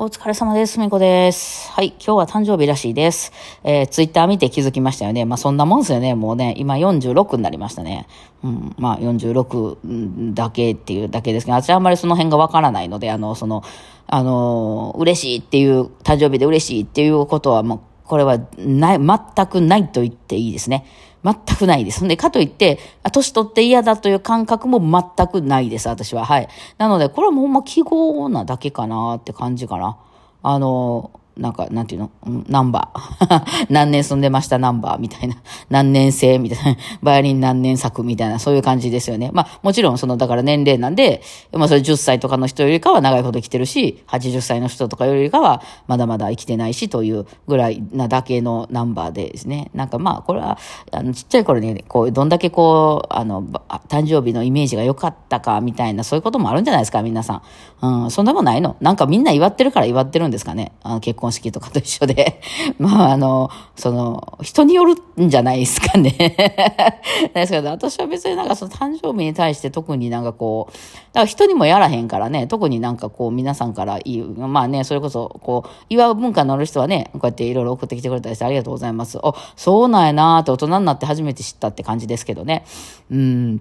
お疲れ様です。みこです。はい。今日は誕生日らしいです。えー、ツイッター見て気づきましたよね。まあ、そんなもんですよね。もうね、今46になりましたね。うん。まあ、46だけっていうだけですけど、私はあんまりその辺がわからないので、あの、その、あの、嬉しいっていう、誕生日で嬉しいっていうことは、もう、これはない、全くないと言っていいですね。全くないです。で、かといって、あ年取って嫌だという感覚も全くないです、私は。はい。なので、これはもうほんま記号なだけかなって感じかな。あの、なんか、なんていうの？ナンバー。何年住んでました？ナンバーみたいな。何年生？みたいな。バイオリン何年作？みたいな、そういう感じですよね。まあ、もちろん、その、だから年齢なんで、まあ、それ10歳とかの人よりかは長いほど生きてるし、80歳の人とかよりかは、まだまだ生きてないし、というぐらいなだけのナンバーでですね。なんかまあ、これは、あの、ちっちゃい頃に、こう、どんだけこう、あの、誕生日のイメージが良かったか、みたいな、そういうこともあるんじゃないですか、皆さん。うん、そんなもんないのなんかみんな祝ってるから祝ってるんですかね。あ結婚式とかと一緒で。まあ、あの、その、人によるんじゃないですかね。ですけど、私は別になんかその誕生日に対して特になんかこう、だから人にもやらへんからね、特になんかこう皆さんから言う、まあね、それこそこう、祝う文化のある人はね、こうやっていろいろ送ってきてくれたりしてありがとうございます。あ、そうなんやなーって大人になって初めて知ったって感じですけどね。うん。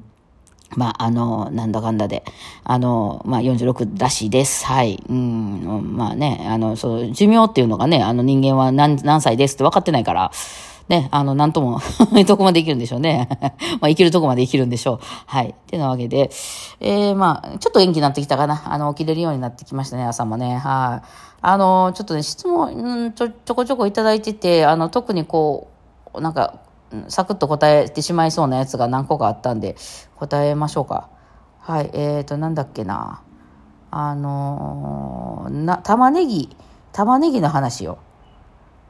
まあ、あの、なんだかんだで、あの、まあ、46らしです。はい。うん、まあね、あの、そう、寿命っていうのがね、あの人間は何、何歳ですって分かってないから、ね、あの、なんとも、どこまで生きるんでしょうね。まあ、生きるとこまで生きるんでしょう。はい。ってなわけで、えー、まあ、ちょっと元気になってきたかな。あの、起きれるようになってきましたね、朝もね。はい。あの、ちょっとね、質問、うん、ちょ、ちょこちょこいただいてて、あの、特にこう、なんか、サクッと答えてしまいそうなやつが何個かあったんで、答えましょうか。はい、えーと、なんだっけな。あのー、な、玉ねぎ、玉ねぎの話を。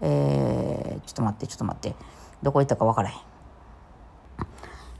えー、ちょっと待って、ちょっと待って。どこ行ったかわからへん。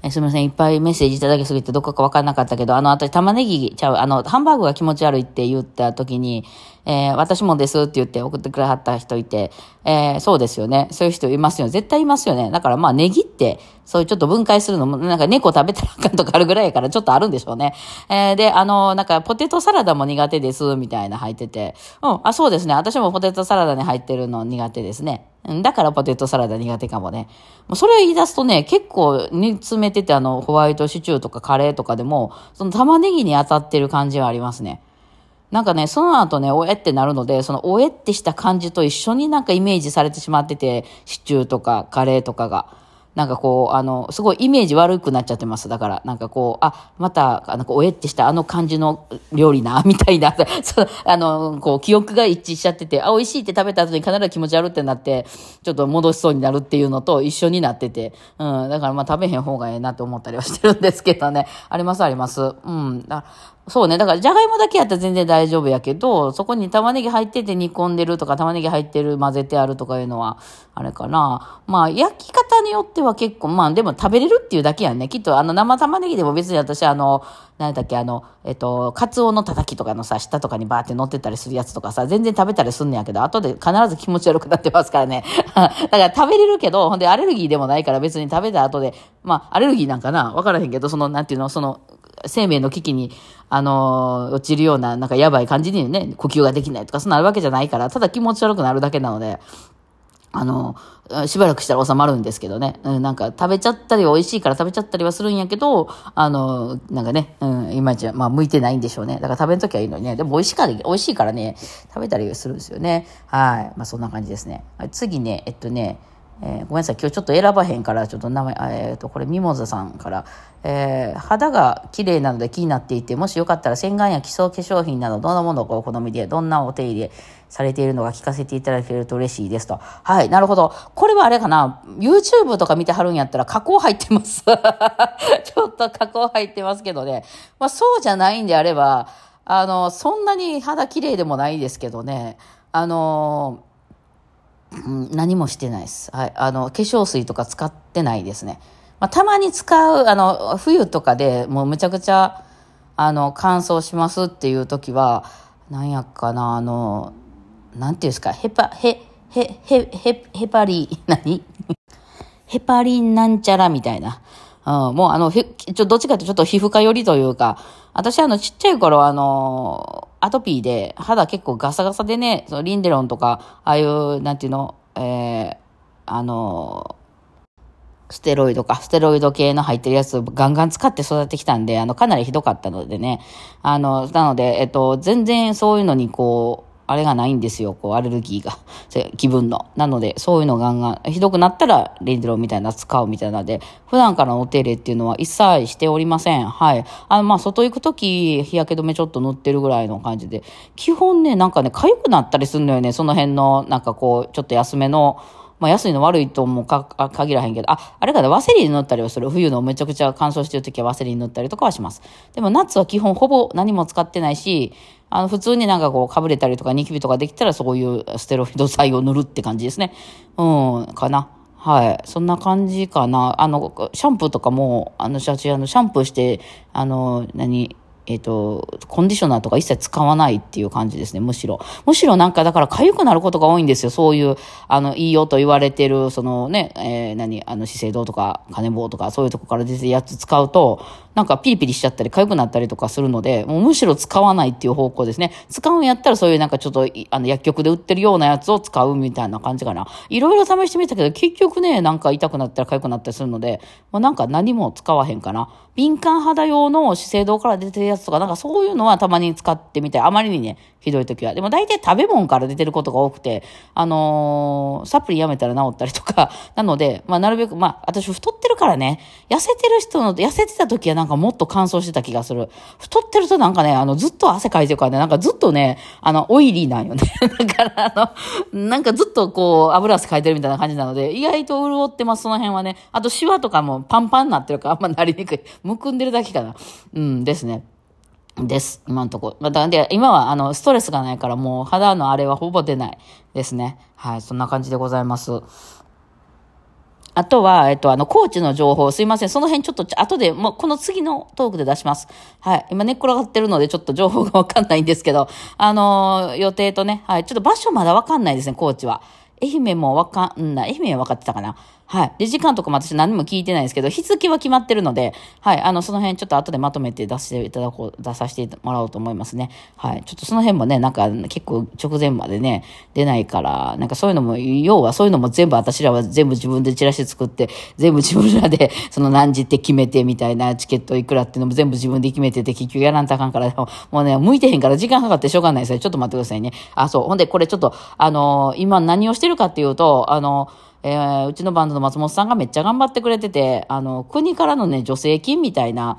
えすみません。いっぱいメッセージいただきすぎてどこかわからなかったけど、あの、私玉ねぎちゃう、あの、ハンバーグが気持ち悪いって言った時に、えー、私もですって言って送ってくれはった人いて、えー、そうですよね。そういう人いますよね。絶対いますよね。だからまあネギって、そういうちょっと分解するのも、なんか猫食べたらあかんとかあるぐらいやからちょっとあるんでしょうね。えー、で、あの、なんかポテトサラダも苦手です、みたいな入ってて。うん、あ、そうですね。私もポテトサラダに入ってるの苦手ですね。うんだからポテトサラダ苦手かもね。もうそれ言い出すとね、結構煮詰めてて、あの、ホワイトシチューとかカレーとかでも、その玉ねぎに当たってる感じはありますね。なんかね、その後ね、おえってなるので、そのおえってした感じと一緒になんかイメージされてしまってて、シチューとかカレーとかが。なんかこう、あの、すごいイメージ悪くなっちゃってます。だから、なんかこう、あ、また、なんかおえってしたあの感じの料理な、みたいな、そう、あの、こう、記憶が一致しちゃってて、あ、美味しいって食べた後に必ず気持ち悪ってなって、ちょっと戻しそうになるっていうのと一緒になってて、うん、だからまあ食べへん方がええなと思ったりはしてるんですけどね。ありますあります。うん。だそうね。だから、じゃがいもだけやったら全然大丈夫やけど、そこに玉ねぎ入ってて煮込んでるとか、玉ねぎ入ってる、混ぜてあるとかいうのは、あれかな。まあ、焼き方によっては結構、まあ、でも食べれるっていうだけやんね。きっと、あの、生玉ねぎでも別に私、あの、何だっけ、あの、えっと、カツオのたたきとかのさ、下とかにバーって乗ってたりするやつとかさ、全然食べたりすんねやけど、後で必ず気持ち悪くなってますからね。だから食べれるけど、ほんでアレルギーでもないから別に食べた後で、まあ、アレルギーなんかな？わからへんけど、その、なんていうの、その、生命の危機に、あの落ちるような、なんかやばい感じにね、呼吸ができないとか、そんなあるわけじゃないから、ただ気持ち悪くなるだけなので、あの、しばらくしたら収まるんですけどね。うん、なんか食べちゃったり美味しいから食べちゃったりはするんやけど、あの、なんかね、うん、いまいち、まあ向いてないんでしょうね。だから食べるときはいいのにね。でも美味しいから、美味しいからね、食べたりするんですよね。はい。まあそんな感じですね。次ね、えっとね、えーごめんなさい。今日ちょっと選ばへんから、ちょっと名前、えっ、と、これ、ミモザさんから、えー肌が綺麗なので気になっていて、もしよかったら洗顔や基礎化粧品など、どんなものがお好みで、どんなお手入れされているのか聞かせていただけると嬉しいですと。はい、なるほど。これはあれかな、YouTube とか見てはるんやったら加工入ってます。ちょっと加工入ってますけどね。まあそうじゃないんであれば、あの、そんなに肌綺麗でもないですけどね。あのうん、何もしてないです。はい。あの、化粧水とか使ってないですね。まあ、たまに使う、あの、冬とかでもうむちゃくちゃ、あの、乾燥しますっていう時は、なんやっかな、あの、なんていうんですか、ヘパ、ヘ、ヘ、ヘ、ヘ、ヘパリ、何？ヘパリンなんちゃらみたいな。うん、もうあの、ちょ、どっちかというとちょっと皮膚科寄りというか、私あの、ちっちゃい頃あの、アトピーで肌結構ガサガサでね、そのリンデロンとか、ああいう、なんていうの、えー、あの、ステロイドか、ステロイド系の入ってるやつをガンガン使って育ってきたんで、あの、かなりひどかったのでね。あの、なので、えっと、全然そういうのにこう、あれがないんですよ、こう、アレルギーが。気分の。なので、そういうのガンガン、ひどくなったら、レンデローみたいな使うみたいなので、普段からのお手入れっていうのは一切しておりません。はい。あの、まあ、外行くとき、日焼け止めちょっと塗ってるぐらいの感じで、基本ね、なんかね、痒くなったりするのよね、その辺の、なんかこう、ちょっと安めの、まあ安いの悪いともか限らへんけど、あ、あれかな、ワセリン塗ったりはする。冬のめちゃくちゃ乾燥してる時はワセリン塗ったりとかはします。でも夏は基本ほぼ何も使ってないし、あの、普通になんかこう、かぶれたりとかニキビとかできたらそういうステロイド剤を塗るって感じですね。うん、かな。はい。そんな感じかな。あの、シャンプーとかも、あの、シャチ、あの、シャンプーして、あの、何、えっ、ー、と、コンディショナーとか一切使わないっていう感じですね、むしろ。むしろなんか、だから痒くなることが多いんですよ。そういう、あの、いいよと言われてる、そのね、えー、何、あの、資生堂とか、金棒とか、そういうとこから出てるやつ使うと、なんかピリピリしちゃったり、痒くなったりとかするので、もうむしろ使わないっていう方向ですね。使うんやったらそういうなんかちょっと、あの、薬局で売ってるようなやつを使うみたいな感じかな。いろいろ試してみたけど、結局ね、なんか痛くなったら痒くなったりするので、もうなんか何も使わへんかな。敏感肌用の資生堂から出てるやつとか、なんかそういうのはたまに使ってみて、あまりにね、ひどい時は。でも大体食べ物から出てることが多くて、あのー、サプリやめたら治ったりとか、なので、まあなるべく、まあ私太ってるからね、痩せてる人の、痩せてた時はなんかもっと乾燥してた気がする。太ってるとなんかね、あの、ずっと汗かいてるからね、なんかずっとね、あの、オイリーなんよね。だからあの、なんかずっとこう、油汗かいてるみたいな感じなので、意外と潤ってます、その辺はね。あとシワとかもパンパンになってるからあんまなりにくい。むくんでるだけかな。うんですね。です。今のところ。だで、今は、あの、ストレスがないから、もう肌のあれはほぼ出ないですね。はい、そんな感じでございます。あとは、えっと、あの、コーチの情報、すいません。その辺ちょっと、後で、もう、この次のトークで出します。はい。今寝っ転がってるので、ちょっと情報がわかんないんですけど、あのー、予定とね、はい。ちょっと場所まだわかんないですね、コーチは。愛媛もわかんない。愛媛は分かってたかな。はい。で、時間とかも私何も聞いてないですけど、日付は決まってるので、はい。あの、その辺ちょっと後でまとめて出していただこう、出させてもらおうと思いますね。はい。ちょっとその辺もね、なんか結構直前までね、出ないから、なんかそういうのも、要はそういうのも全部私らは全部自分でチラシ作って、全部自分らで その何時って決めてみたいなチケットいくらっていうのも全部自分で決めてて、結局やらんとあかんから、もうね、向いてへんから時間かかってしょうがないですよ。ちょっと待ってくださいね。あ、そう。ほんで、これちょっと、あのー、今何をしてるかっていうと、あのーえー、うちのバンドの松本さんがめっちゃ頑張ってくれてて、あの、国からのね、助成金みたいな、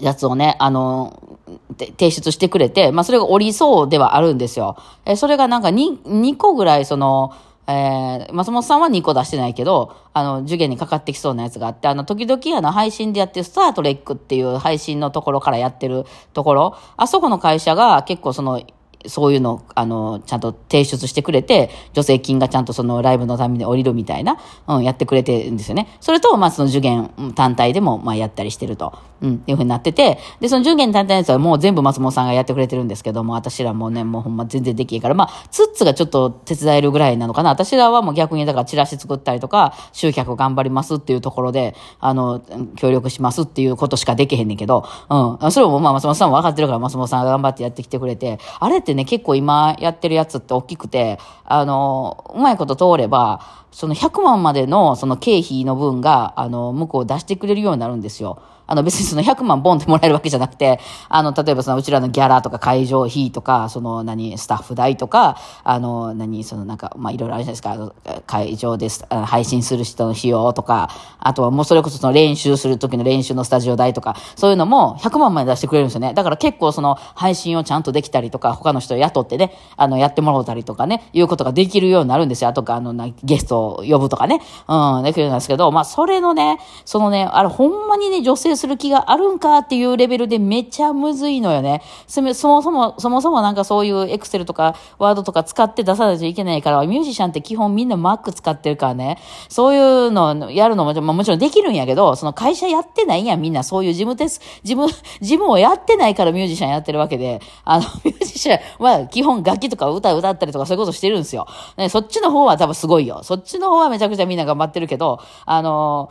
やつをね、あの、提出してくれて、まあ、それがおりそうではあるんですよ。えそれがなんか 2, 2個ぐらい、その、えー、松本さんは2個出してないけど、あの、受験にかかってきそうなやつがあって、あの、時々あの、配信でやってるスタートレックっていう配信のところからやってるところ、あそこの会社が結構その、そういうの、あの、ちゃんと提出してくれて、助成金がちゃんとそのライブのために降りるみたいな、うん、やってくれてるんですよね。それと、まあ、その受験単体でも、まあ、やったりしてると、うん、っていうふうになってて、で、その受験単体のやつはもう全部松本さんがやってくれてるんですけども、私らもね、もうほんま全然できへんから、まあ、ツッツがちょっと手伝えるぐらいなのかな。私らはもう逆に、だからチラシ作ったりとか、集客頑張りますっていうところで、あの、協力しますっていうことしかできへんねんけど、うん、それもまあ、松本さんも分かってるから、松本さんが頑張ってやってきてくれて、あれってね、結構今、やってるやつって大きくて、あの、うまいこと通れば、その100万までのその経費の分が、あの、向こう出してくれるようになるんですよ。あの別にその100万ボンってもらえるわけじゃなくて、あの、例えばそのうちらのギャラとか会場費とか、その何、スタッフ代とか、あの、何、そのなんか、まあいろいろあるじゃないですか、あの会場です、配信する人の費用とか、あとはもうそれこそその練習する時の練習のスタジオ代とか、そういうのも100万まで出してくれるんですよね。だから結構その配信をちゃんとできたりとか、他の人を雇ってね、あの、やってもらったりとかね、いうことができるようになるんですよ。あとか、あの、ゲストを呼ぶとかね、うん、できるんですけど、まあそれのね、そのね、あれほんまにね、女性する気があるんかっていうレベルでめちゃむずいのよね。そもそも、そもそもなんかそういうエクセルとかワードとか使って出さないといけないから、ミュージシャンって基本みんな Mac 使ってるからね、そういうのやるのも、まあ、もちろんできるんやけど、その会社やってないやん、みんなそういう事務です、事務、事務をやってないからミュージシャンやってるわけで、あの、ミュージシャンは基本楽器とか歌歌ったりとかそういうことしてるんですよ。ね、そっちの方は多分すごいよ。そっちの方はめちゃくちゃみんな頑張ってるけど、あの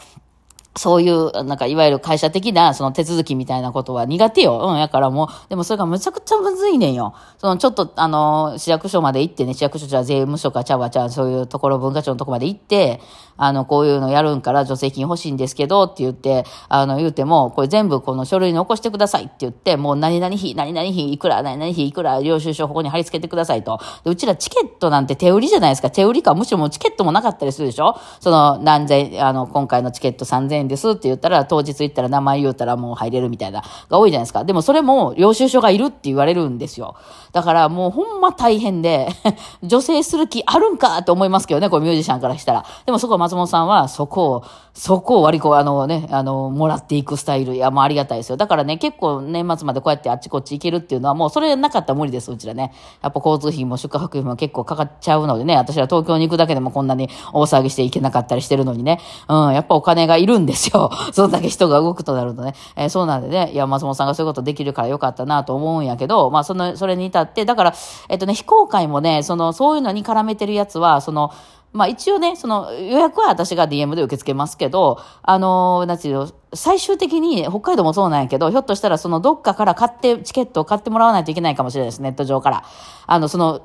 そういう、なんか、いわゆる会社的な、その手続きみたいなことは苦手よ。うん、やからもう、でもそれがむちゃくちゃむずいねんよ。その、ちょっと、あの、市役所まで行ってね、市役所じゃ税務署かちゃわちゃう、そういうところ、文化庁のとこまで行って、あの、こういうのやるんから助成金欲しいんですけど、って言って、あの、言うても、これ全部この書類に起こしてくださいって言って、もう何々費、何々費いくら、何々費いくら、領収書ここに貼り付けてくださいと。でうちらチケットなんて手売りじゃないですか。手売りか、むしろもうチケットもなかったりするでしょその、何千、あの、今回のチケット3000んですって言ったら、当日行ったら名前言うたらもう入れるみたいな、が多いじゃないですか。でもそれも領収書がいるって言われるんですよ。だからもうほんま大変で 女性する気あるんかって思いますけどね、こうミュージシャンからしたら。でもそこ松本さんはそこを、そこを割りこ、あのね、あの、もらっていくスタイル。いや、もうありがたいですよ。だからね、結構年末までこうやってあっちこっち行けるっていうのはもうそれなかったら無理です、うちらね。やっぱ交通費も宿泊費も結構かかっちゃうのでね、私は東京に行くだけでもこんなに大騒ぎして行けなかったりしてるのにね。うん、やっぱお金がいるんですよ。そんだけ人が動くとなるとね。えー、そうなんでね、いや、松本さんがそういうことできるからよかったなと思うんやけど、まあ、その、それに至って、だから、えっとね、非公開もね、その、そういうのに絡めてるやつは、その、まあ一応ね、その予約は私が DM で受け付けますけど、あのなんていうの、最終的に北海道もそうなんやけど、ひょっとしたらそのどっかから買って、チケットを買ってもらわないといけないかもしれないです、ネット上から。あの、その、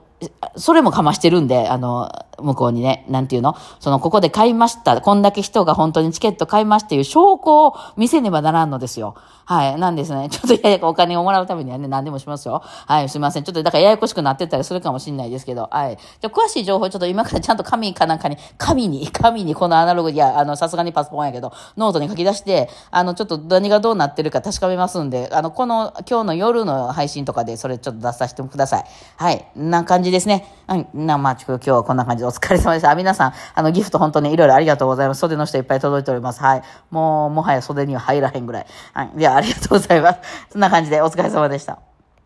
それもかましてるんで、あの、向こうにね、なんていうの？その、ここで買いました。こんだけ人が本当にチケット買いましたという証拠を見せねばならんのですよ。はい。なんですね。ちょっとややお金をもらうためにはね、何でもしますよ。はい。すみません。ちょっと、だからややこしくなってたりするかもしれないですけど、はい。じゃ詳しい情報、ちょっと今からちゃんと紙かなんかに、紙に、紙に、このアナログ、いや、あの、さすがにパソコンやけど、ノートに書き出して、あの、ちょっと何がどうなってるか確かめますんで、あの、この、今日の夜の配信とかで、それちょっと出させてください。はい。な感じですね。はい。な、まあ、今日はこんな感じでお疲れ様でした。皆さん、あの、ギフト本当にいろいろありがとうございます。袖の下いっぱい届いております。はい。もう、もはや袖には入らへんぐらい。はい。では、ありがとうございます。そんな感じでお疲れ様でした。